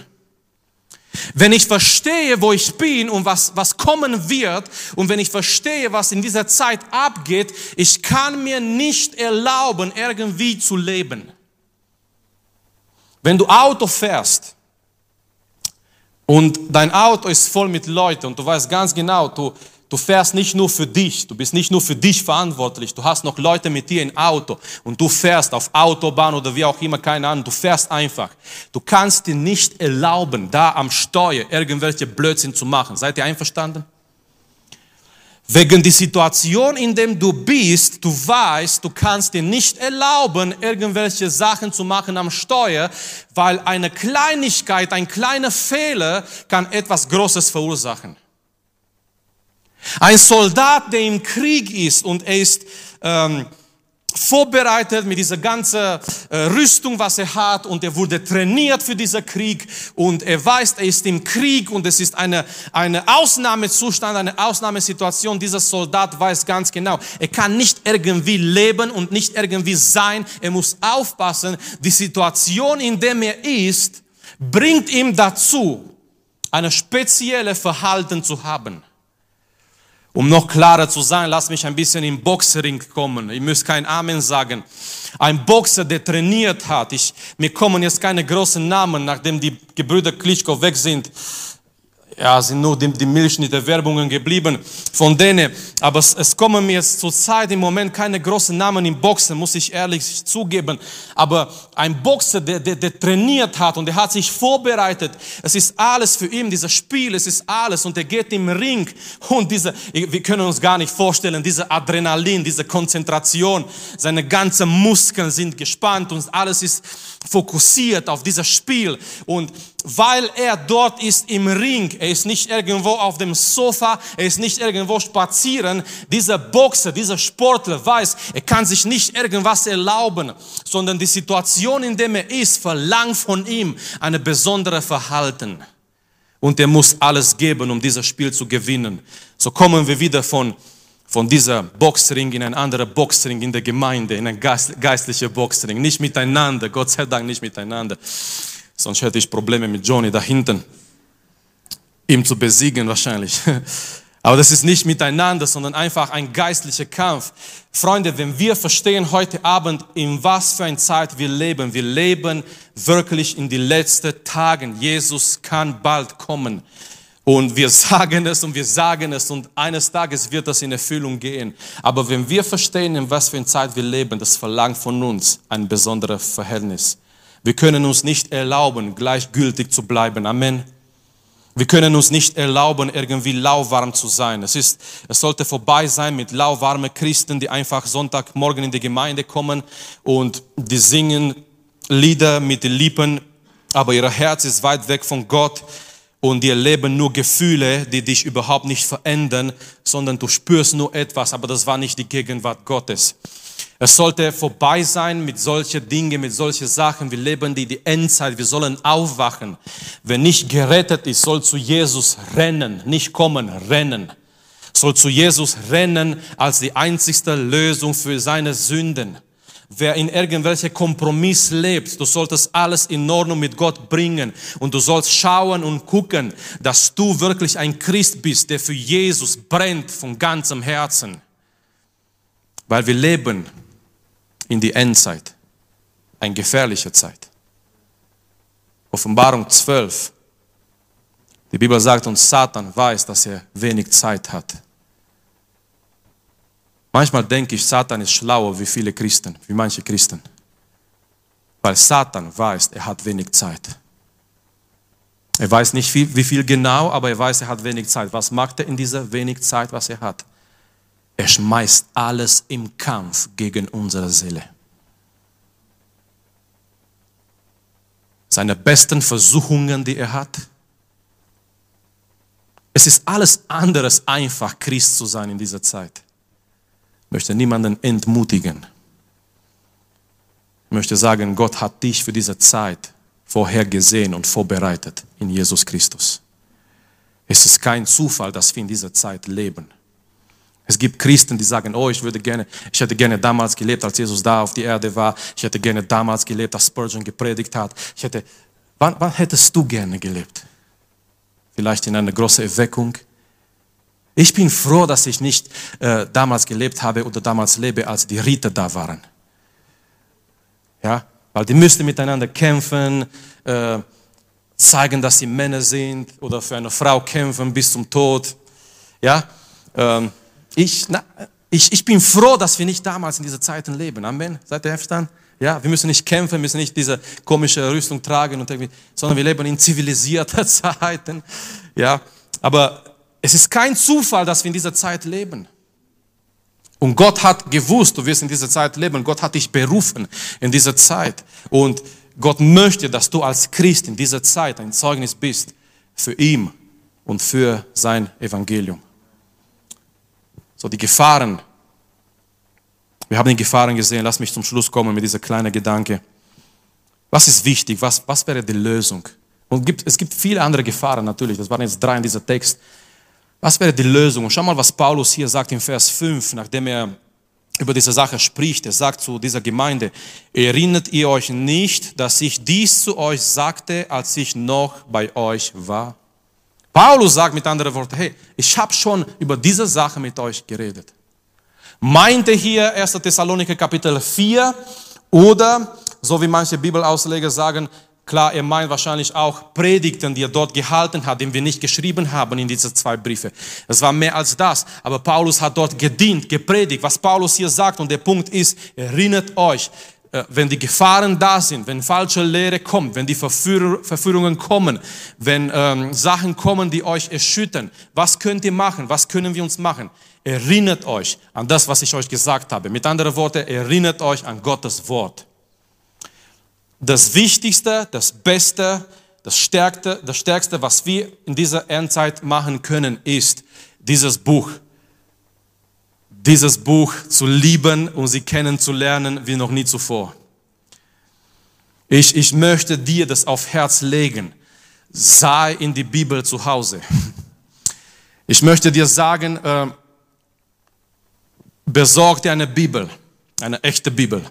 Wenn ich verstehe, wo ich bin und was, was kommen wird, und wenn ich verstehe, was in dieser Zeit abgeht, ich kann mir nicht erlauben, irgendwie zu leben. Wenn du Auto fährst und dein Auto ist voll mit Leuten und du weißt ganz genau, du, Du fährst nicht nur für dich, du bist nicht nur für dich verantwortlich, du hast noch Leute mit dir im Auto und du fährst auf Autobahn oder wie auch immer, keine Ahnung, du fährst einfach. Du kannst dir nicht erlauben, da am Steuer irgendwelche Blödsinn zu machen. Seid ihr einverstanden? Wegen die Situation, in dem du bist, du weißt, du kannst dir nicht erlauben, irgendwelche Sachen zu machen am Steuer, weil eine Kleinigkeit, ein kleiner Fehler kann etwas Großes verursachen. Ein Soldat, der im Krieg ist und er ist ähm, vorbereitet mit dieser ganzen äh, Rüstung, was er hat und er wurde trainiert für diesen Krieg und er weiß, er ist im Krieg und es ist eine, eine Ausnahmezustand, eine Ausnahmesituation. Dieser Soldat weiß ganz genau, er kann nicht irgendwie leben und nicht irgendwie sein. Er muss aufpassen. Die Situation, in der er ist, bringt ihm dazu, eine spezielle Verhalten zu haben. Um noch klarer zu sein, lass mich ein bisschen im Boxring kommen. Ich muss kein Amen sagen. Ein Boxer, der trainiert hat. Ich, mir kommen jetzt keine großen Namen, nachdem die Gebrüder Klitschko weg sind ja, sind nur die, die Milchschnitte Werbungen geblieben von denen. Aber es, es kommen mir zurzeit im Moment keine großen Namen im Boxen, muss ich ehrlich zugeben. Aber ein Boxer, der, der, der trainiert hat und der hat sich vorbereitet, es ist alles für ihn, dieses Spiel, es ist alles und er geht im Ring und diese, wir können uns gar nicht vorstellen, diese Adrenalin, diese Konzentration, seine ganzen Muskeln sind gespannt und alles ist fokussiert auf dieses Spiel und weil er dort ist im Ring, er ist nicht irgendwo auf dem Sofa, er ist nicht irgendwo spazieren. Dieser Boxer, dieser Sportler weiß, er kann sich nicht irgendwas erlauben, sondern die Situation, in der er ist, verlangt von ihm eine besondere Verhalten. Und er muss alles geben, um dieses Spiel zu gewinnen. So kommen wir wieder von von dieser Boxring in ein anderer Boxring in der Gemeinde, in ein geistlicher Boxring. Nicht miteinander, Gott sei Dank nicht miteinander. Sonst hätte ich Probleme mit Johnny da hinten, ihm zu besiegen wahrscheinlich. [laughs] Aber das ist nicht miteinander, sondern einfach ein geistlicher Kampf. Freunde, wenn wir verstehen heute Abend, in was für eine Zeit wir leben, wir leben wirklich in die letzten Tagen. Jesus kann bald kommen. Und wir [laughs] sagen es und wir sagen es und eines Tages wird das in Erfüllung gehen. Aber wenn wir verstehen, in was für eine Zeit wir leben, das verlangt von uns ein besonderes Verhältnis. Wir können uns nicht erlauben, gleichgültig zu bleiben. Amen. Wir können uns nicht erlauben, irgendwie lauwarm zu sein. Es ist, es sollte vorbei sein mit lauwarmen Christen, die einfach Sonntagmorgen in die Gemeinde kommen und die singen Lieder mit den Lippen, aber ihr Herz ist weit weg von Gott und die erleben nur Gefühle, die dich überhaupt nicht verändern, sondern du spürst nur etwas, aber das war nicht die Gegenwart Gottes. Es sollte vorbei sein mit solchen Dingen, mit solchen Sachen. Wir leben die, die Endzeit. Wir sollen aufwachen. Wer nicht gerettet ist, soll zu Jesus rennen, nicht kommen, rennen. Soll zu Jesus rennen als die einzigste Lösung für seine Sünden wer in irgendwelche Kompromiss lebt, du solltest alles in Ordnung mit Gott bringen und du sollst schauen und gucken, dass du wirklich ein Christ bist, der für Jesus brennt von ganzem Herzen. Weil wir leben in die Endzeit, eine gefährliche Zeit. Offenbarung 12. Die Bibel sagt uns, Satan weiß, dass er wenig Zeit hat. Manchmal denke ich, Satan ist schlauer wie viele Christen, wie manche Christen. Weil Satan weiß, er hat wenig Zeit. Er weiß nicht wie viel genau, aber er weiß, er hat wenig Zeit. Was macht er in dieser wenig Zeit, was er hat? Er schmeißt alles im Kampf gegen unsere Seele. Seine besten Versuchungen, die er hat. Es ist alles anderes einfach, Christ zu sein in dieser Zeit möchte niemanden entmutigen. Ich möchte sagen, Gott hat dich für diese Zeit vorhergesehen und vorbereitet in Jesus Christus. Es ist kein Zufall, dass wir in dieser Zeit leben. Es gibt Christen, die sagen, oh, ich würde gerne, ich hätte gerne damals gelebt, als Jesus da auf die Erde war. Ich hätte gerne damals gelebt, als Spurgeon gepredigt hat. Ich hätte, wann, wann hättest du gerne gelebt? Vielleicht in einer großen Erweckung, ich bin froh, dass ich nicht äh, damals gelebt habe oder damals lebe, als die Ritter da waren. Ja, weil die müssten miteinander kämpfen, äh, zeigen, dass sie Männer sind oder für eine Frau kämpfen bis zum Tod. Ja, ähm, ich, na, ich, ich bin froh, dass wir nicht damals in diese Zeiten leben. Amen. Seid ihr einverstanden? Ja, wir müssen nicht kämpfen, müssen nicht diese komische Rüstung tragen und irgendwie, sondern wir leben in zivilisierter [laughs] Zeiten. Ja, aber es ist kein Zufall, dass wir in dieser Zeit leben. Und Gott hat gewusst, du wirst in dieser Zeit leben. Gott hat dich berufen in dieser Zeit. Und Gott möchte, dass du als Christ in dieser Zeit ein Zeugnis bist für ihn und für sein Evangelium. So die Gefahren. Wir haben die Gefahren gesehen. Lass mich zum Schluss kommen mit dieser kleinen Gedanke. Was ist wichtig? Was, was wäre die Lösung? Und gibt, es gibt viele andere Gefahren natürlich. Das waren jetzt drei in dieser Text. Was wäre die Lösung? schau mal, was Paulus hier sagt im Vers 5, nachdem er über diese Sache spricht. Er sagt zu dieser Gemeinde, erinnert ihr euch nicht, dass ich dies zu euch sagte, als ich noch bei euch war? Paulus sagt mit anderen Worten, hey, ich habe schon über diese Sache mit euch geredet. Meinte hier 1. Thessaloniker Kapitel 4 oder, so wie manche Bibelausleger sagen, Klar, er meint wahrscheinlich auch Predigten, die er dort gehalten hat, den wir nicht geschrieben haben in diese zwei Briefe. Es war mehr als das. Aber Paulus hat dort gedient, gepredigt. Was Paulus hier sagt, und der Punkt ist, erinnert euch, wenn die Gefahren da sind, wenn falsche Lehre kommt, wenn die Verführungen kommen, wenn ähm, Sachen kommen, die euch erschüttern, was könnt ihr machen? Was können wir uns machen? Erinnert euch an das, was ich euch gesagt habe. Mit anderen Worten, erinnert euch an Gottes Wort das Wichtigste, das Beste, das Stärkste, das Stärkste, was wir in dieser Endzeit machen können, ist dieses Buch. Dieses Buch zu lieben und sie kennenzulernen wie noch nie zuvor. Ich, ich möchte dir das auf Herz legen. Sei in die Bibel zu Hause. [laughs] Ich möchte dir sagen, äh, besorg dir eine Bibel, eine echte Bibel.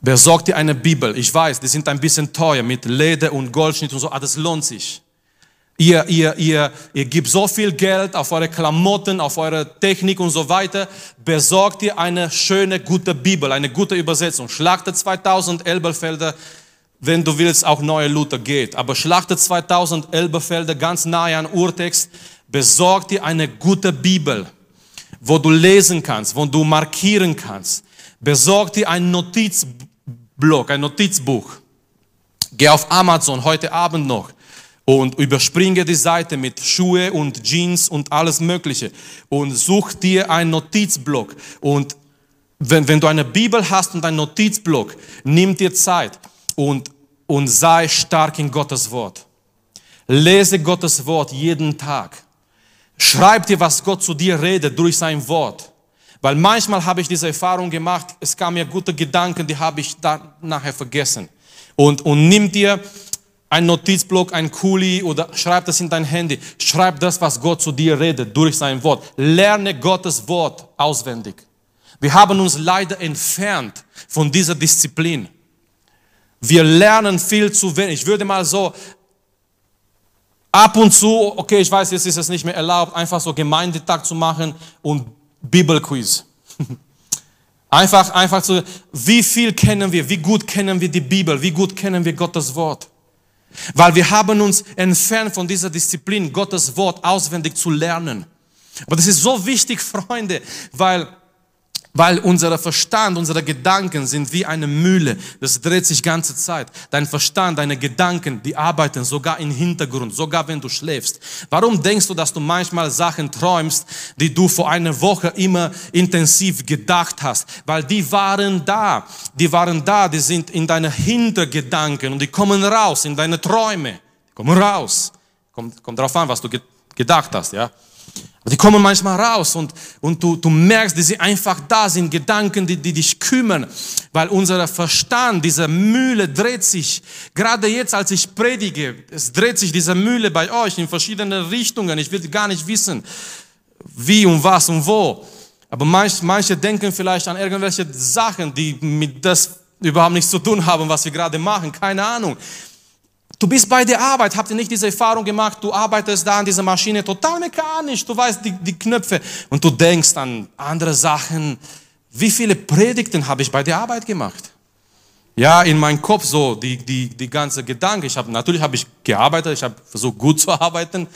Besorg dir eine Bibel. Ich weiß, die sind ein bisschen teuer mit Leder und Goldschnitt und so, aber das lohnt sich. Ihr, ihr, ihr, ihr gebt so viel Geld auf eure Klamotten, auf eure Technik und so weiter. Besorgt ihr eine schöne, gute Bibel, eine gute Übersetzung. Schlachte 2000 Elberfelder, wenn du willst, auch neue Luther geht. Aber Schlachte 2000 Elberfelder, ganz nahe an Urtext. Besorgt dir eine gute Bibel, wo du lesen kannst, wo du markieren kannst. Besorg dir ein Notizblock, ein Notizbuch. Geh auf Amazon heute Abend noch und überspringe die Seite mit Schuhe und Jeans und alles Mögliche und such dir einen Notizblock und wenn, wenn du eine Bibel hast und einen Notizblock, nimm dir Zeit und, und sei stark in Gottes Wort. Lese Gottes Wort jeden Tag. Schreib dir, was Gott zu dir redet durch sein Wort. Weil manchmal habe ich diese Erfahrung gemacht, es kamen mir gute Gedanken, die habe ich dann nachher vergessen. Und, und nimm dir ein Notizblock, ein Kuli oder schreib das in dein Handy. Schreib das, was Gott zu dir redet, durch sein Wort. Lerne Gottes Wort auswendig. Wir haben uns leider entfernt von dieser Disziplin. Wir lernen viel zu wenig. Ich würde mal so ab und zu, okay, ich weiß, jetzt ist es nicht mehr erlaubt, einfach so Gemeindetag zu machen und Bibelquiz. [laughs] Einfach, einfach so, wie viel kennen wir, wie gut kennen wir die Bibel, wie gut kennen wir Gottes Wort. Weil wir haben uns entfernt von dieser Disziplin, Gottes Wort auswendig zu lernen. Aber das ist so wichtig, Freunde, weil weil unser Verstand, unsere Gedanken sind wie eine Mühle. Das dreht sich ganze Zeit. Dein Verstand, deine Gedanken, die arbeiten sogar im Hintergrund, sogar wenn du schläfst. Warum denkst du, dass du manchmal Sachen träumst, die du vor einer Woche immer intensiv gedacht hast? Weil die waren da. Die waren da, die sind in deine Hintergedanken und die kommen raus in deine Träume. Die kommen raus. Kommt, kommt drauf an, was du gedacht hast, ja. Die kommen manchmal raus und, und du, du merkst, dass sie einfach da sind, Gedanken, die, die dich kümmern, weil unser Verstand, diese Mühle dreht sich. Gerade jetzt, als ich predige, es dreht sich diese Mühle bei euch in verschiedene Richtungen. Ich will gar nicht wissen, wie und was und wo. Aber manch, manche denken vielleicht an irgendwelche Sachen, die mit das überhaupt nichts zu tun haben, was wir gerade machen. Keine Ahnung. Du bist bei der Arbeit, habt ihr nicht diese Erfahrung gemacht, du arbeitest da an dieser Maschine total mechanisch, du weißt die, die Knöpfe und du denkst an andere Sachen. Wie viele Predigten habe ich bei der Arbeit gemacht? Ja, in meinem Kopf so, die, die, die ganze Gedanke. Ich habe, natürlich habe ich gearbeitet, ich habe versucht gut zu [laughs] arbeiten,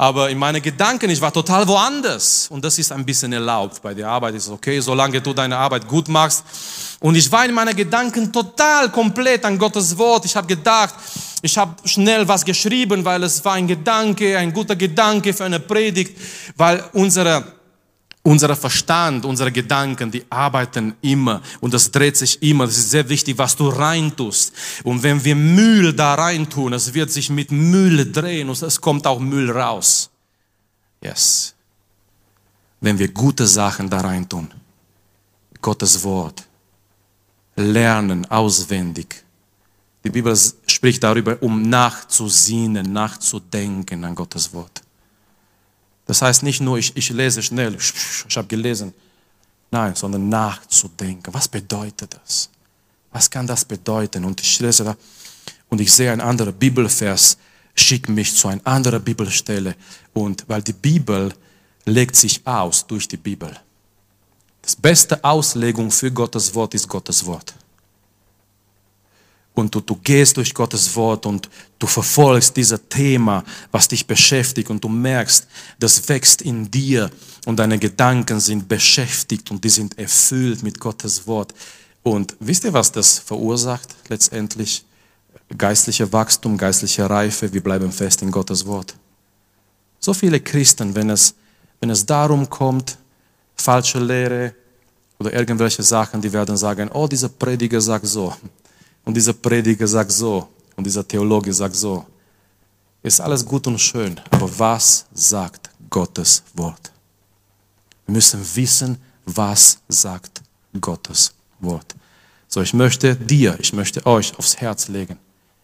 aber in meinen Gedanken, ich war total woanders. Und das ist ein bisschen erlaubt. Bei der Arbeit ist okay, solange du deine Arbeit gut machst. Und ich war in meinen Gedanken total komplett an Gottes Wort. Ich habe gedacht, ich habe schnell was geschrieben, weil es war ein Gedanke, ein guter Gedanke für eine Predigt, weil unsere unser Verstand, unsere Gedanken, die arbeiten immer und das dreht sich immer. Das ist sehr wichtig, was du reintust. Und wenn wir Müll da reintun, es wird sich mit Müll drehen und es kommt auch Müll raus. Yes. Wenn wir gute Sachen da reintun, Gottes Wort, lernen auswendig, die Bibel spricht darüber, um nachzusehen, nachzudenken an Gottes Wort. Das heißt nicht nur, ich, ich lese schnell, ich habe gelesen. Nein, sondern nachzudenken. Was bedeutet das? Was kann das bedeuten? Und ich lese da und ich sehe ein anderer Bibelvers, schickt mich zu einer anderen Bibelstelle. Und weil die Bibel legt sich aus durch die Bibel. Das beste Auslegung für Gottes Wort ist Gottes Wort und du, du gehst durch Gottes Wort und du verfolgst dieses Thema, was dich beschäftigt und du merkst, das wächst in dir und deine Gedanken sind beschäftigt und die sind erfüllt mit Gottes Wort. Und wisst ihr, was das verursacht letztendlich? Geistlicher Wachstum, geistliche Reife, wir bleiben fest in Gottes Wort. So viele Christen, wenn es, wenn es darum kommt, falsche Lehre oder irgendwelche Sachen, die werden sagen, oh, dieser Prediger sagt so. Und dieser Prediger sagt so. Und dieser Theologe sagt so, ist alles gut und schön, aber was sagt Gottes Wort? Wir müssen wissen, was sagt Gottes Wort. So, ich möchte dir, ich möchte euch aufs Herz legen,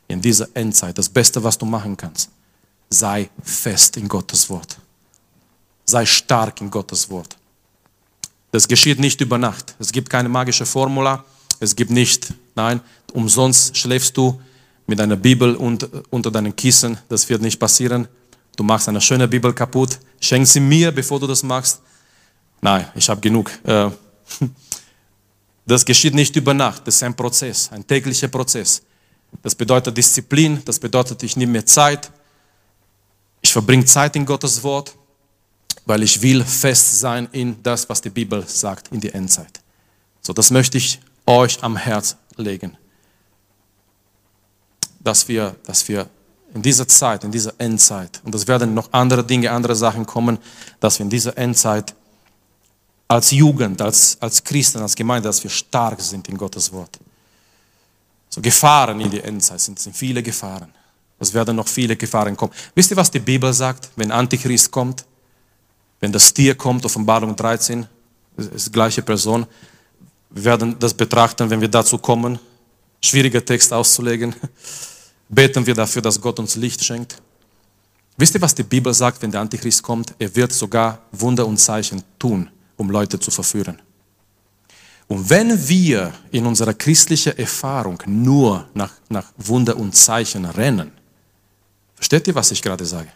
in dieser Endzeit, das Beste, was du machen kannst, sei fest in Gottes Wort. Sei stark in Gottes Wort. Das geschieht nicht über Nacht. Es gibt keine magische Formula. Es gibt nicht, nein, umsonst schläfst du mit einer Bibel und, unter deinen Kissen. Das wird nicht passieren. Du machst eine schöne Bibel kaputt. Schenk sie mir, bevor du das machst. Nein, ich habe genug. Äh, [laughs] das geschieht nicht über Nacht. Das ist ein Prozess, ein täglicher Prozess. Das bedeutet Disziplin. Das bedeutet, ich nehme mir Zeit. Ich verbringe Zeit in Gottes Wort, weil ich will fest sein in das, was die Bibel sagt, in die Endzeit. So, das möchte ich euch am Herz legen. Dass wir, dass wir in dieser Zeit, in dieser Endzeit, und es werden noch andere Dinge, andere Sachen kommen, dass wir in dieser Endzeit als Jugend, als, als Christen, als Gemeinde, dass wir stark sind in Gottes Wort. So Gefahren in die Endzeit sind, sind viele Gefahren. Es werden noch viele Gefahren kommen. Wisst ihr, was die Bibel sagt, wenn Antichrist kommt? Wenn das Tier kommt, Offenbarung 13, ist die gleiche Person. Wir werden das betrachten, wenn wir dazu kommen. Schwieriger Text auszulegen. Beten wir dafür, dass Gott uns Licht schenkt. Wisst ihr, was die Bibel sagt, wenn der Antichrist kommt? Er wird sogar Wunder und Zeichen tun, um Leute zu verführen. Und wenn wir in unserer christlichen Erfahrung nur nach, nach Wunder und Zeichen rennen, versteht ihr, was ich gerade sage?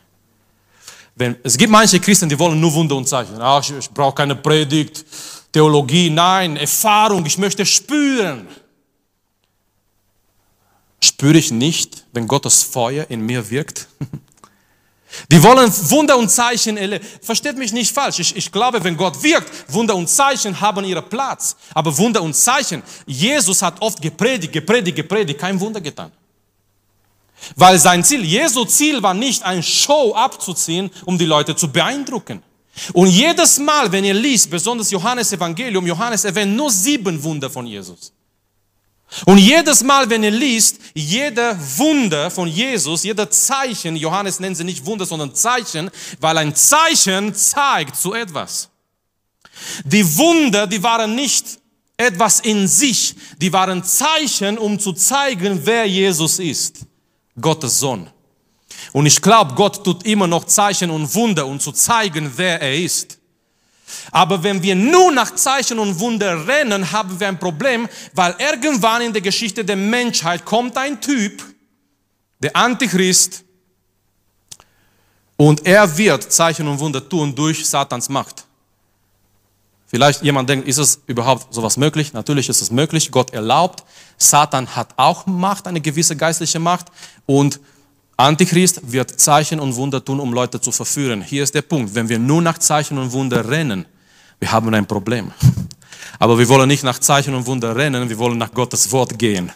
Wenn, es gibt manche Christen, die wollen nur Wunder und Zeichen. Ach, ich, ich brauche keine Predigt, Theologie, nein, Erfahrung, ich möchte spüren. Spüre ich nicht, wenn Gottes Feuer in mir wirkt? [laughs] Die wollen Wunder und Zeichen erleben. Versteht mich nicht falsch. Ich, ich glaube, wenn Gott wirkt, Wunder und Zeichen haben ihren Platz. Aber Wunder und Zeichen, Jesus hat oft gepredigt, gepredigt, gepredigt, kein Wunder getan. Weil sein Ziel, Jesu Ziel war nicht, ein Show abzuziehen, um die Leute zu beeindrucken. Und jedes Mal, wenn ihr liest, besonders Johannes Evangelium, Johannes erwähnt nur sieben Wunder von Jesus. Und jedes Mal, wenn ihr liest, jeder Wunder von Jesus, jeder Zeichen, Johannes nennt sie nicht Wunder, sondern Zeichen, weil ein Zeichen zeigt zu etwas. Die Wunder, die waren nicht etwas in sich, die waren Zeichen, um zu zeigen, wer Jesus ist. Gottes Sohn. Und ich glaube, Gott tut immer noch Zeichen und Wunder, um zu zeigen, wer er ist. Aber wenn wir nur nach Zeichen und Wunder rennen, haben wir ein Problem, weil irgendwann in der Geschichte der Menschheit kommt ein Typ, der Antichrist, und er wird Zeichen und Wunder tun durch Satans Macht. Vielleicht jemand denkt, ist es überhaupt sowas möglich? Natürlich ist es möglich. Gott erlaubt. Satan hat auch Macht, eine gewisse geistliche Macht. Und Antichrist wird Zeichen und Wunder tun, um Leute zu verführen. Hier ist der Punkt. Wenn wir nur nach Zeichen und Wunder rennen, wir haben ein Problem. [laughs] Aber wir wollen nicht nach Zeichen und Wunder rennen, wir wollen nach Gottes Wort gehen.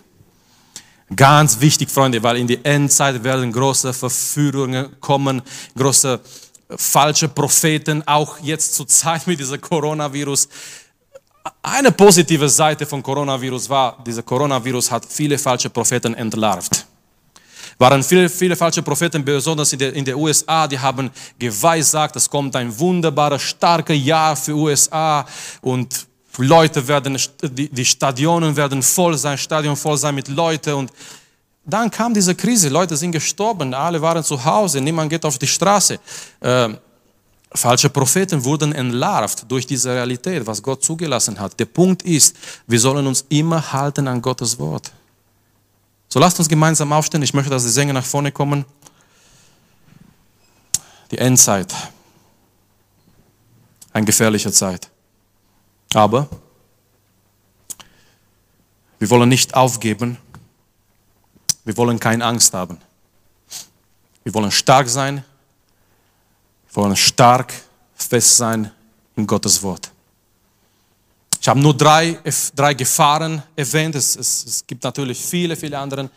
Ganz wichtig, Freunde, weil in die Endzeit werden große Verführungen kommen, große falsche Propheten, auch jetzt zur Zeit mit diesem Coronavirus. Eine positive Seite von Coronavirus war, dieser Coronavirus hat viele falsche Propheten entlarvt waren viele, viele falsche Propheten, besonders in der, in der USA, die haben geweissagt, es kommt ein wunderbares, starkes Jahr für USA und Leute werden, die, die Stadionen werden voll sein, Stadion voll sein mit Leuten und dann kam diese Krise, Leute sind gestorben, alle waren zu Hause, niemand geht auf die Straße. Äh, falsche Propheten wurden entlarvt durch diese Realität, was Gott zugelassen hat. Der Punkt ist, wir sollen uns immer halten an Gottes Wort. So lasst uns gemeinsam aufstehen. Ich möchte, dass die Sänger nach vorne kommen. Die Endzeit. Eine gefährliche Zeit. Aber wir wollen nicht aufgeben. Wir wollen keine Angst haben. Wir wollen stark sein. Wir wollen stark fest sein in Gottes Wort. Ich habe nur drei, drei Gefahren erwähnt. Es, es, es gibt natürlich viele, viele andere.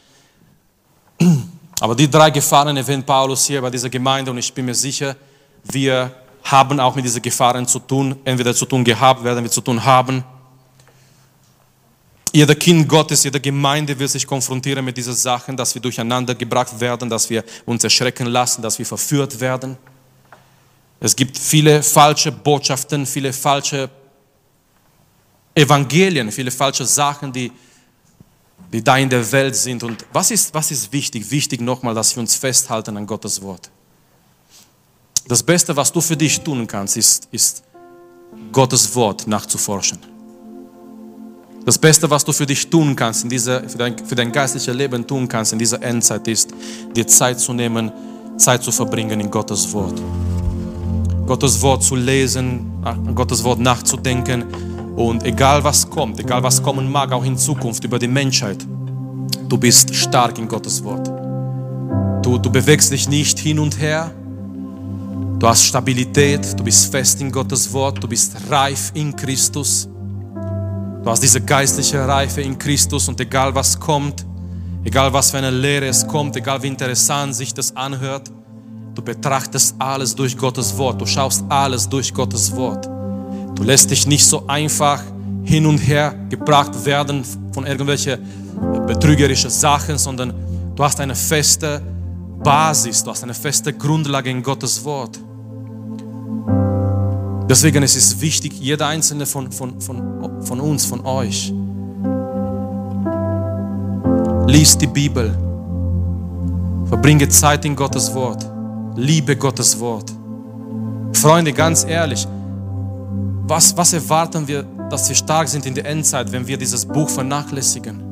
Aber die drei Gefahren erwähnt Paulus hier bei dieser Gemeinde und ich bin mir sicher, wir haben auch mit diesen Gefahren zu tun, entweder zu tun gehabt, werden wir zu tun haben. Jeder Kind Gottes, jede Gemeinde wird sich konfrontieren mit diesen Sachen, dass wir durcheinander gebracht werden, dass wir uns erschrecken lassen, dass wir verführt werden. Es gibt viele falsche Botschaften, viele falsche Evangelien, viele falsche Sachen, die, die da in der Welt sind. Und was ist, was ist wichtig? Wichtig nochmal, dass wir uns festhalten an Gottes Wort. Das Beste, was du für dich tun kannst, ist, ist Gottes Wort nachzuforschen. Das Beste, was du für dich tun kannst, in dieser, für, dein, für dein geistliches Leben tun kannst in dieser Endzeit, ist, dir Zeit zu nehmen, Zeit zu verbringen in Gottes Wort. Gottes Wort zu lesen, an Gottes Wort nachzudenken und egal was kommt, egal was kommen mag, auch in Zukunft über die Menschheit, du bist stark in Gottes Wort. Du, du bewegst dich nicht hin und her, du hast Stabilität, du bist fest in Gottes Wort, du bist reif in Christus. Du hast diese geistliche Reife in Christus und egal was kommt, egal was für eine Lehre es kommt, egal wie interessant sich das anhört, du betrachtest alles durch Gottes Wort, du schaust alles durch Gottes Wort. Du lässt dich nicht so einfach hin und her gebracht werden von irgendwelchen betrügerischen Sachen, sondern du hast eine feste Basis, du hast eine feste Grundlage in Gottes Wort. Deswegen ist es wichtig, jeder einzelne von, von, von, von uns, von euch, liest die Bibel, verbringe Zeit in Gottes Wort, liebe Gottes Wort. Freunde, ganz ehrlich, was, was erwarten wir, dass wir stark sind in der Endzeit, wenn wir dieses Buch vernachlässigen?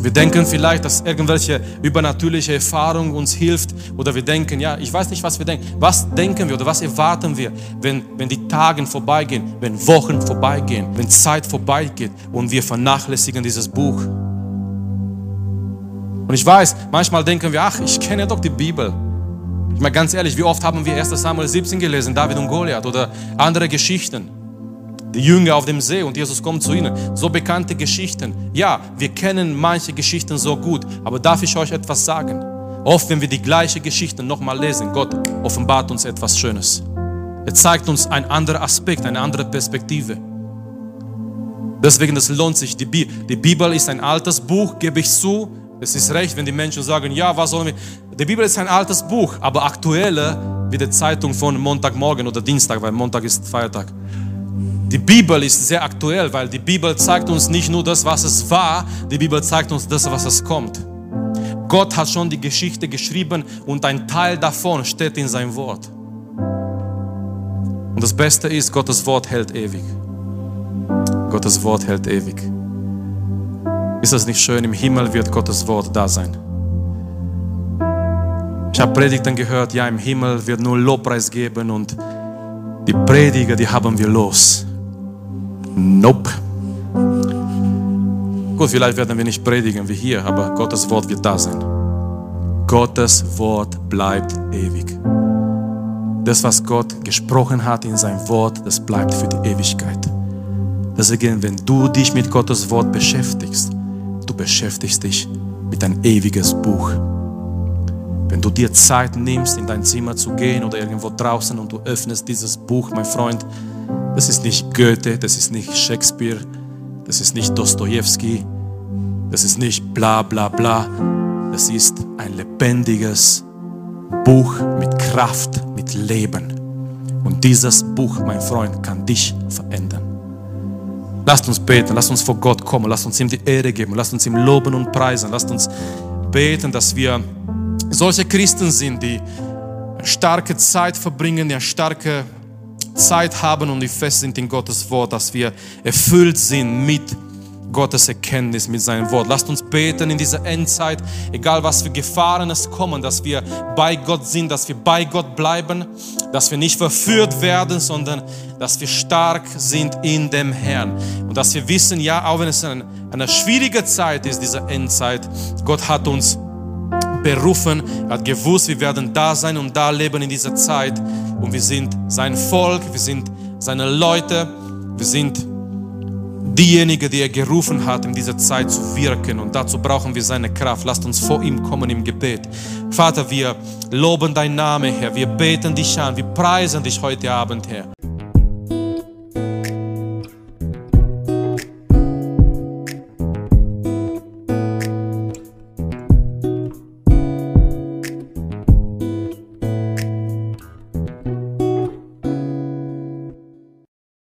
Wir denken vielleicht, dass irgendwelche übernatürliche Erfahrung uns hilft oder wir denken, ja, ich weiß nicht, was wir denken. Was denken wir oder was erwarten wir, wenn, wenn die Tage vorbeigehen, wenn Wochen vorbeigehen, wenn Zeit vorbeigeht und wir vernachlässigen dieses Buch? Und ich weiß, manchmal denken wir, ach, ich kenne doch die Bibel. Ich meine ganz ehrlich, wie oft haben wir 1 Samuel 17 gelesen, David und Goliath oder andere Geschichten? die Jünger auf dem See und Jesus kommt zu ihnen. So bekannte Geschichten. Ja, wir kennen manche Geschichten so gut, aber darf ich euch etwas sagen? Oft, wenn wir die gleiche Geschichte nochmal lesen, Gott offenbart uns etwas Schönes. Er zeigt uns einen anderen Aspekt, eine andere Perspektive. Deswegen, es lohnt sich. Die Bibel ist ein altes Buch, gebe ich zu. Es ist recht, wenn die Menschen sagen, ja, was sollen wir? Die Bibel ist ein altes Buch, aber aktuelle wie die Zeitung von Montagmorgen oder Dienstag, weil Montag ist Feiertag. Die Bibel ist sehr aktuell, weil die Bibel zeigt uns nicht nur das, was es war, die Bibel zeigt uns das, was es kommt. Gott hat schon die Geschichte geschrieben und ein Teil davon steht in seinem Wort. Und das Beste ist, Gottes Wort hält ewig. Gottes Wort hält ewig. Ist das nicht schön? Im Himmel wird Gottes Wort da sein. Ich habe Predigten gehört, ja, im Himmel wird nur Lobpreis geben und die Prediger, die haben wir los. Nope. Gut, vielleicht werden wir nicht predigen wie hier, aber Gottes Wort wird da sein. Gottes Wort bleibt ewig. Das, was Gott gesprochen hat in seinem Wort, das bleibt für die Ewigkeit. Deswegen, wenn du dich mit Gottes Wort beschäftigst, du beschäftigst dich mit ein ewiges Buch. Wenn du dir Zeit nimmst, in dein Zimmer zu gehen oder irgendwo draußen und du öffnest dieses Buch, mein Freund, das ist nicht Goethe, das ist nicht Shakespeare, das ist nicht Dostoevsky, das ist nicht bla bla bla. Das ist ein lebendiges Buch mit Kraft, mit Leben. Und dieses Buch, mein Freund, kann dich verändern. Lasst uns beten, lasst uns vor Gott kommen, lasst uns ihm die Ehre geben, lasst uns ihm loben und preisen, lasst uns beten, dass wir solche Christen sind, die eine starke Zeit verbringen, eine starke Zeit haben und die fest sind in Gottes Wort, dass wir erfüllt sind mit Gottes Erkenntnis, mit seinem Wort. Lasst uns beten in dieser Endzeit, egal was für Gefahren es kommen, dass wir bei Gott sind, dass wir bei Gott bleiben, dass wir nicht verführt werden, sondern dass wir stark sind in dem Herrn. Und dass wir wissen, ja, auch wenn es eine, eine schwierige Zeit ist, diese Endzeit, Gott hat uns berufen, er hat gewusst, wir werden da sein und da leben in dieser Zeit. Und wir sind sein Volk, wir sind seine Leute, wir sind diejenigen, die er gerufen hat, in dieser Zeit zu wirken. Und dazu brauchen wir seine Kraft. Lasst uns vor ihm kommen im Gebet. Vater, wir loben dein Name, Herr. Wir beten dich an. Wir preisen dich heute Abend, Herr.